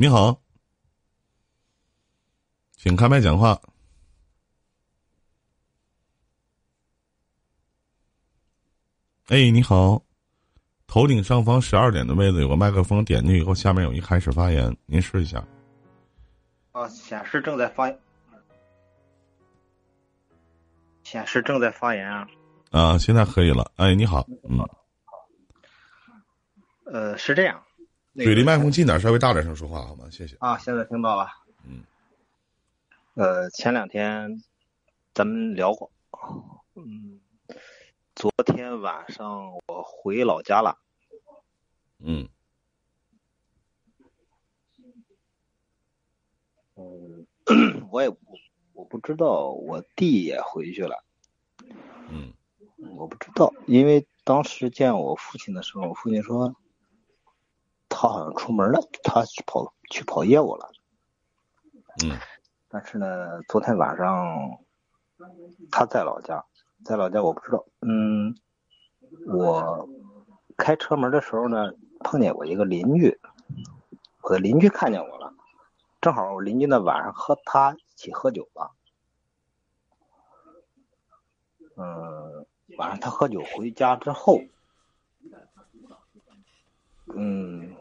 你好，请开麦讲话。哎，你好，头顶上方十二点的位置有个麦克风，点进去以后，下面有一开始发言，您试一下。啊，显示正在发，显示正在发言啊。啊，现在可以了。哎，你好，嗯，呃，是这样，距离麦克风近点，稍微大点声说话好吗？谢谢。啊，现在听到了。嗯。呃，前两天咱们聊过，嗯。昨天晚上我回老家了。嗯。嗯，我也我不知道，我弟也回去了。嗯。我不知道，因为当时见我父亲的时候，我父亲说他好像出门了，他去跑去跑业务了。嗯。但是呢，昨天晚上他在老家。在老家我不知道，嗯，我开车门的时候呢，碰见我一个邻居，我的邻居看见我了，正好我邻居呢晚上和他一起喝酒了，嗯，晚上他喝酒回家之后，嗯，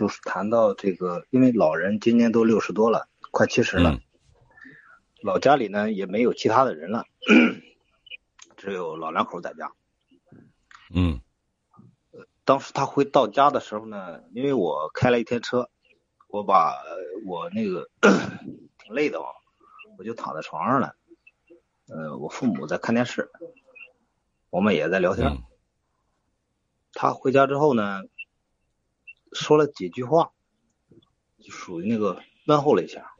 就是谈到这个，因为老人今年都六十多了，快七十了，老家里呢也没有其他的人了。只有老两口在家。嗯，当时他回到家的时候呢，因为我开了一天车，我把我那个挺累的嘛，我就躺在床上了。呃，我父母在看电视，我们也在聊天。他回家之后呢，说了几句话，就属于那个问候了一下，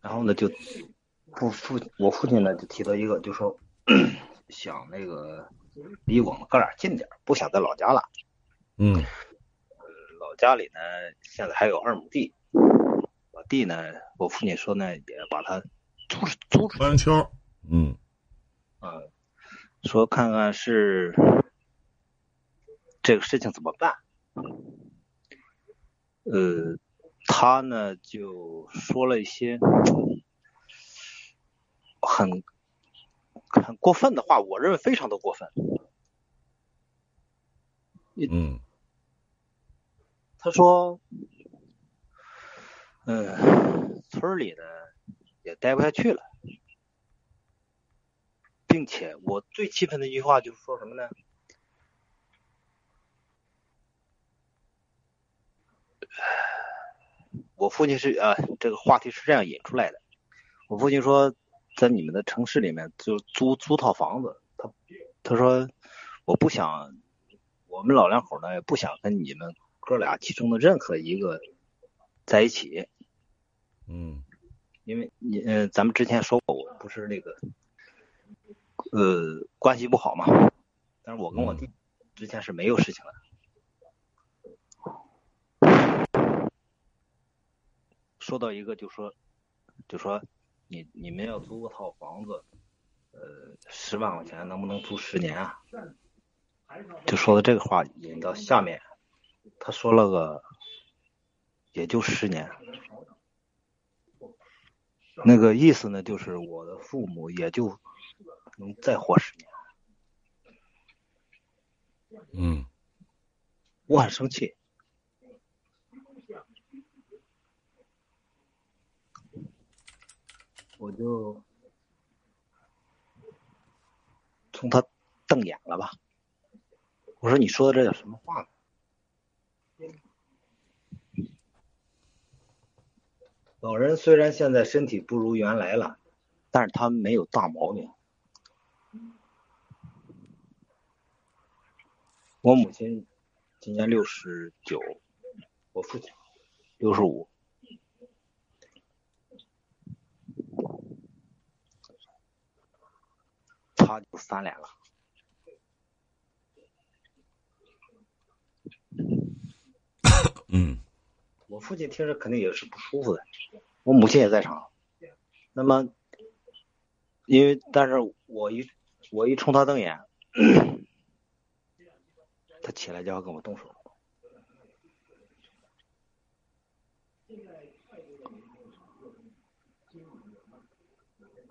然后呢就。父父，我父亲呢就提到一个，就说 想那个离我们哥俩近点，不想在老家了。嗯，老家里呢现在还有二亩地，我弟呢，我父亲说呢也把他租租出去。秋，嗯，嗯，说看看是这个事情怎么办。呃，他呢就说了一些。很很过分的话，我认为非常的过分。嗯，他说，嗯，村里呢也待不下去了，并且我最气愤的一句话就是说什么呢？我父亲是呃，这个话题是这样引出来的。我父亲说。在你们的城市里面，就租租套房子。他他说，我不想，我们老两口呢，也不想跟你们哥俩其中的任何一个在一起。嗯，因为你嗯，咱们之前说过，我不是那个呃关系不好嘛。但是我跟我弟之前是没有事情的。说到一个，就说就说。你你们要租个套房子，呃，十万块钱能不能租十年啊？就说的这个话引到下面，他说了个，也就十年，那个意思呢，就是我的父母也就能再活十年。嗯，我很生气。我就冲他瞪眼了吧，我说：“你说的这叫什么话？”老人虽然现在身体不如原来了，但是他没有大毛病。我母亲今年六十九，我父亲六十五。他就翻脸了。嗯，我父亲听着肯定也是不舒服的，我母亲也在场。那么，因为但是我一我一冲他瞪眼，他起来就要跟我动手。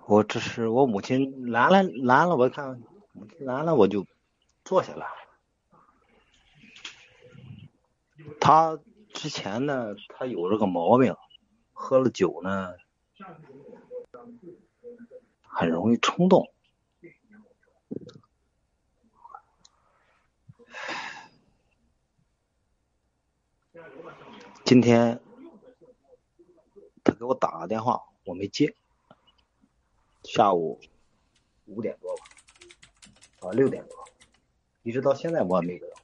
我这是我母亲来了来了，我看母亲来了，我就坐下了。他之前呢，他有这个毛病，喝了酒呢，很容易冲动。今天他给我打个电话，我没接。下午五点多吧，啊六点多，一直到现在我还没给他回。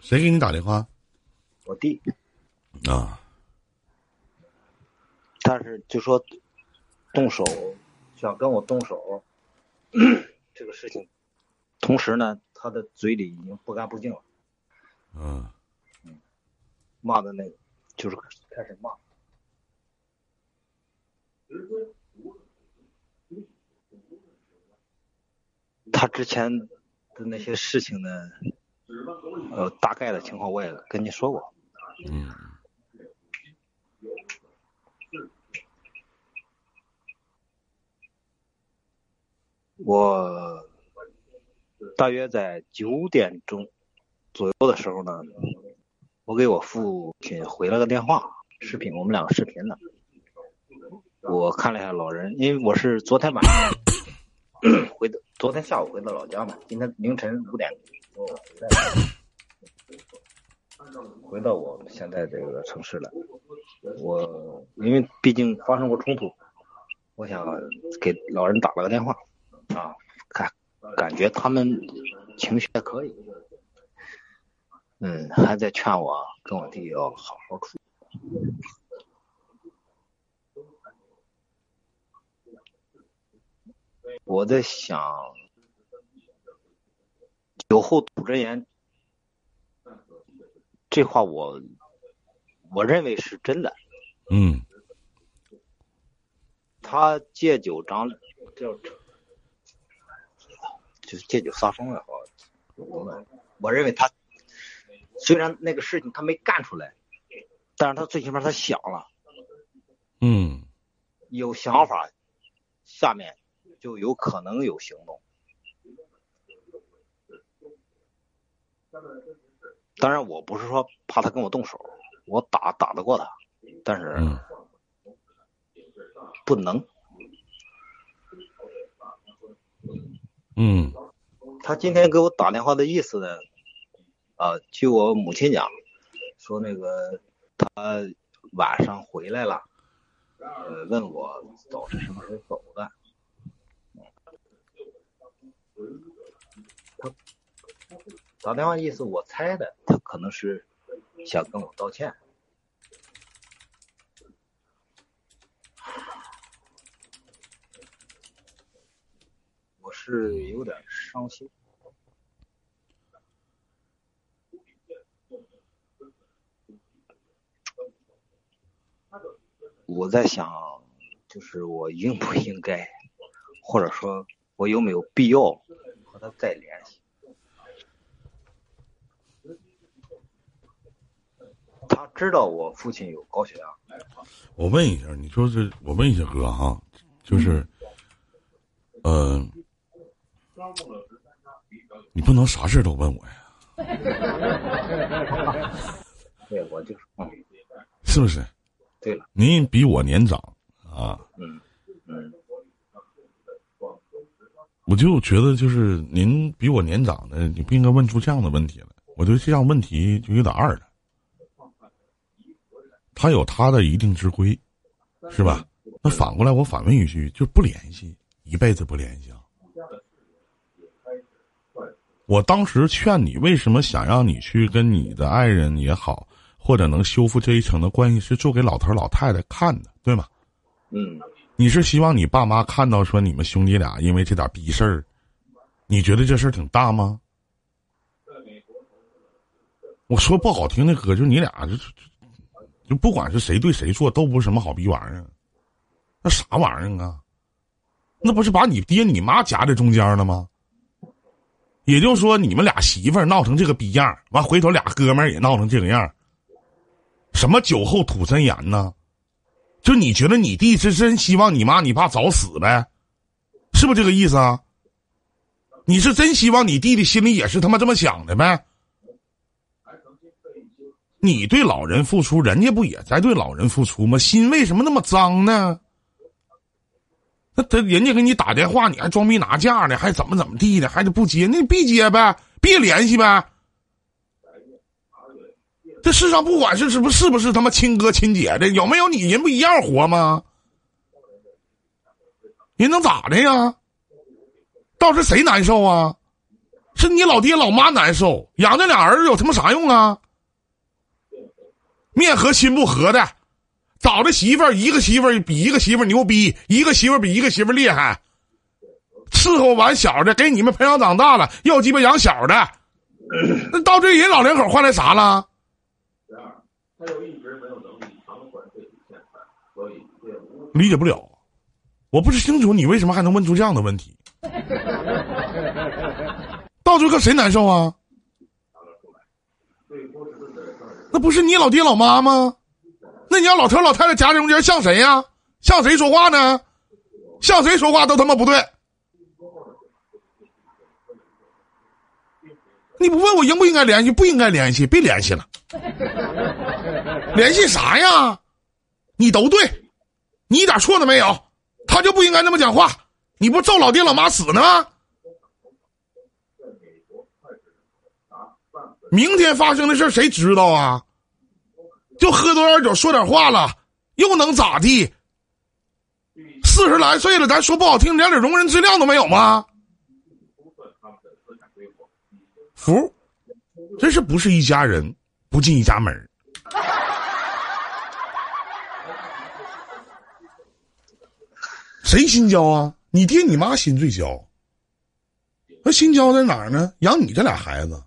谁给你打电话？我弟，啊，但是就说动手，想跟我动手，这个事情，同时呢，他的嘴里已经不干不净了，嗯，嗯骂的那个就是开始骂。他之前的那些事情呢，呃，大概的情况我也跟你说过。嗯，我大约在九点钟左右的时候呢，我给我父亲回了个电话，视频，我们两个视频呢。我看了一下老人，因为我是昨天晚上 回的，昨天下午回到老家嘛，今天凌晨五点多回来回到我们现在这个城市了。我因为毕竟发生过冲突，我想给老人打了个电话啊，看感觉他们情绪还可以，嗯，还在劝我跟我弟要好好处。我在想，酒后吐真言，这话我我认为是真的。嗯，他借酒张叫就是借酒撒疯了，我我认为他虽然那个事情他没干出来，但是他最起码他想了，嗯，有想法，下面就有可能有行动。当然，我不是说怕他跟我动手，我打打得过他，但是嗯不能。嗯，他今天给我打电话的意思呢，啊，据我母亲讲，说那个他晚上回来了，呃，问我走是什么时候走的。他打电话意思我猜的，他可能是想跟我道歉。我是有点伤心。我在想，就是我应不应该，或者说我有没有必要和他再联系？他知道我父亲有高血压，我问一下，你说这，我问一下哥哈，就是，呃，你不能啥事都问我呀，对我就是，嗯，是不是？对了，您比我年长啊，嗯嗯，我就觉得就是您比我年长的，你不应该问出这样的问题来。我觉得这样问题就有点二了。他有他的一定之规，是吧？那反过来我反问一句，就不联系，一辈子不联系啊？我当时劝你，为什么想让你去跟你的爱人也好，或者能修复这一层的关系，是做给老头老太太看的，对吗？嗯，你是希望你爸妈看到说你们兄弟俩因为这点逼事儿，你觉得这事儿挺大吗？我说不好听的哥，就你俩就就就不管是谁对谁错，都不是什么好逼玩意儿，那啥玩意儿啊？那不是把你爹你妈夹在中间了吗？也就是说，你们俩媳妇儿闹成这个逼样，完回头俩哥们儿也闹成这个样，什么酒后吐真言呢？就你觉得你弟是真希望你妈你爸早死呗？是不是这个意思啊？你是真希望你弟弟心里也是他妈这么想的呗？你对老人付出，人家不也在对老人付出吗？心为什么那么脏呢？那他人家给你打电话，你还装逼拿架呢，还怎么怎么地的，还得不接，那你别接呗，别联系呗。这世上不管是是不是不是他妈亲哥亲姐的，有没有你人不一样活吗？人能咋的呀？到时谁难受啊？是你老爹老妈难受，养这俩儿子有他妈啥用啊？面和心不和的，找的媳妇儿一个媳妇儿比一个媳妇儿牛逼，一个媳妇儿比一个媳妇儿厉害，伺候完小的，给你们培养长大了，又鸡巴养小的，那到这人老两口换来啥了？理解不了，我不是清楚你为什么还能问出这样的问题？到最后谁难受啊？那不是你老爹老妈吗？那你要老头老太太夹中间像谁呀？像谁说话呢？像谁说话都他妈不对。你不问我应不应该联系？不应该联系，别联系了。联系啥呀？你都对，你一点错都没有。他就不应该那么讲话。你不咒老爹老妈死呢吗？明天发生的事谁知道啊？就喝多点酒说点话了，又能咋地？四十来岁了，咱说不好听，连点容人之量都没有吗？服，真是不是一家人，不进一家门儿谁心焦啊？你爹你妈心最焦。那心焦在哪儿呢？养你这俩孩子，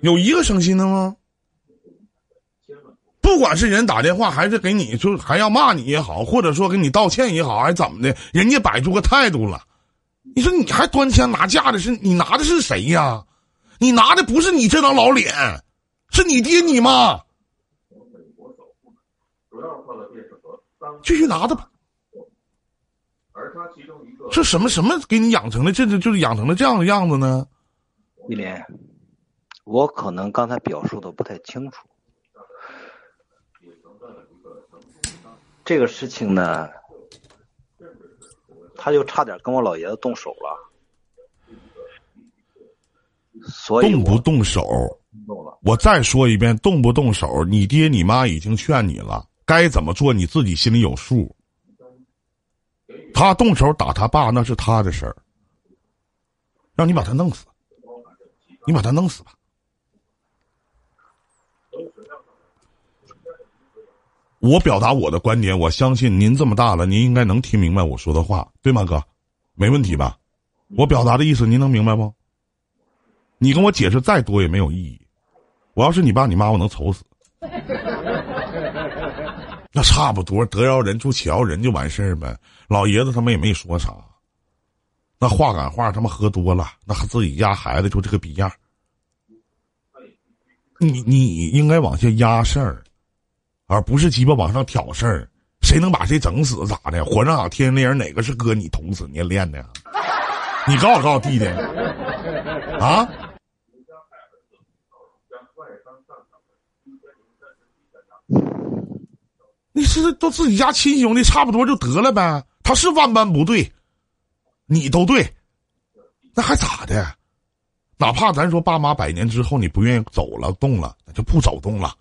有一个省心的吗？不管是人打电话，还是给你就还要骂你也好，或者说给你道歉也好，还是怎么的，人家摆出个态度了。你说你还端枪拿架的，是你拿的是谁呀？你拿的不是你这张老脸，是你爹你妈。继续拿着吧。是什么什么给你养成了？这这就是养成了这样的样子呢？一莲，我可能刚才表述的不太清楚。这个事情呢，他就差点跟我老爷子动手了。所以动不动手？我再说一遍，动不动手？你爹你妈已经劝你了，该怎么做你自己心里有数。他动手打他爸，那是他的事儿。让你把他弄死，你把他弄死吧。我表达我的观点，我相信您这么大了，您应该能听明白我说的话，对吗，哥？没问题吧？我表达的意思您能明白不？你跟我解释再多也没有意义。我要是你爸你妈，我能愁死。那差不多得饶人处且饶人就完事儿呗。老爷子他们也没说啥，那话赶话，他妈喝多了，那自己家孩子就这个逼样。你你应该往下压事儿，而不是鸡巴往上挑事儿。谁能把谁整死咋的？火上天天那人哪个是哥你捅死你练的？你告诉告诉弟弟啊？你是都自己家亲兄弟，差不多就得了呗。他是万般不对，你都对，那还咋的？哪怕咱说爸妈百年之后你不愿意走了动了，那就不走动了，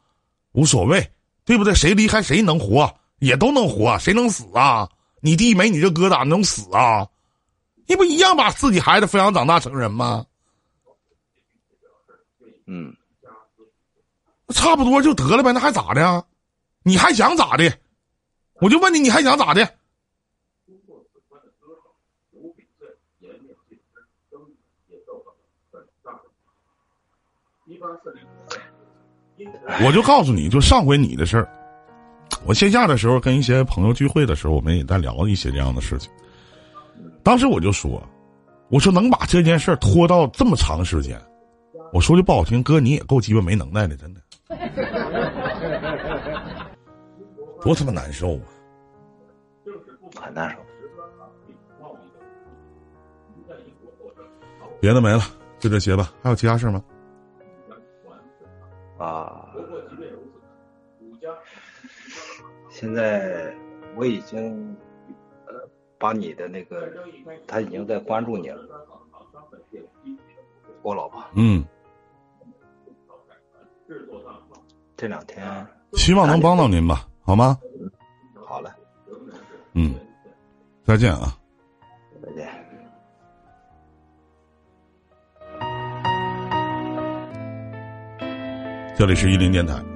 无所谓，对不对？谁离开谁能活，也都能活，谁能死啊？你弟没你这哥咋能死啊？你不一样把自己孩子抚养长大成人吗？嗯，差不多就得了呗，那还咋的？你还想咋的？我就问你，你还想咋的？我就告诉你就上回你的事儿。我线下的时候跟一些朋友聚会的时候，我们也在聊一些这样的事情。当时我就说，我说能把这件事儿拖到这么长时间，我说句不好听，哥你也够鸡巴没能耐的，真的，多他妈难受啊！很难受。别的没了，就这些吧。还有其他事吗？啊，现在我已经呃把你的那个，他已经在关注你了。我老婆嗯，这两天希望能帮到您吧，好吗？好了，嗯，再见啊。再见。这里是一林电台。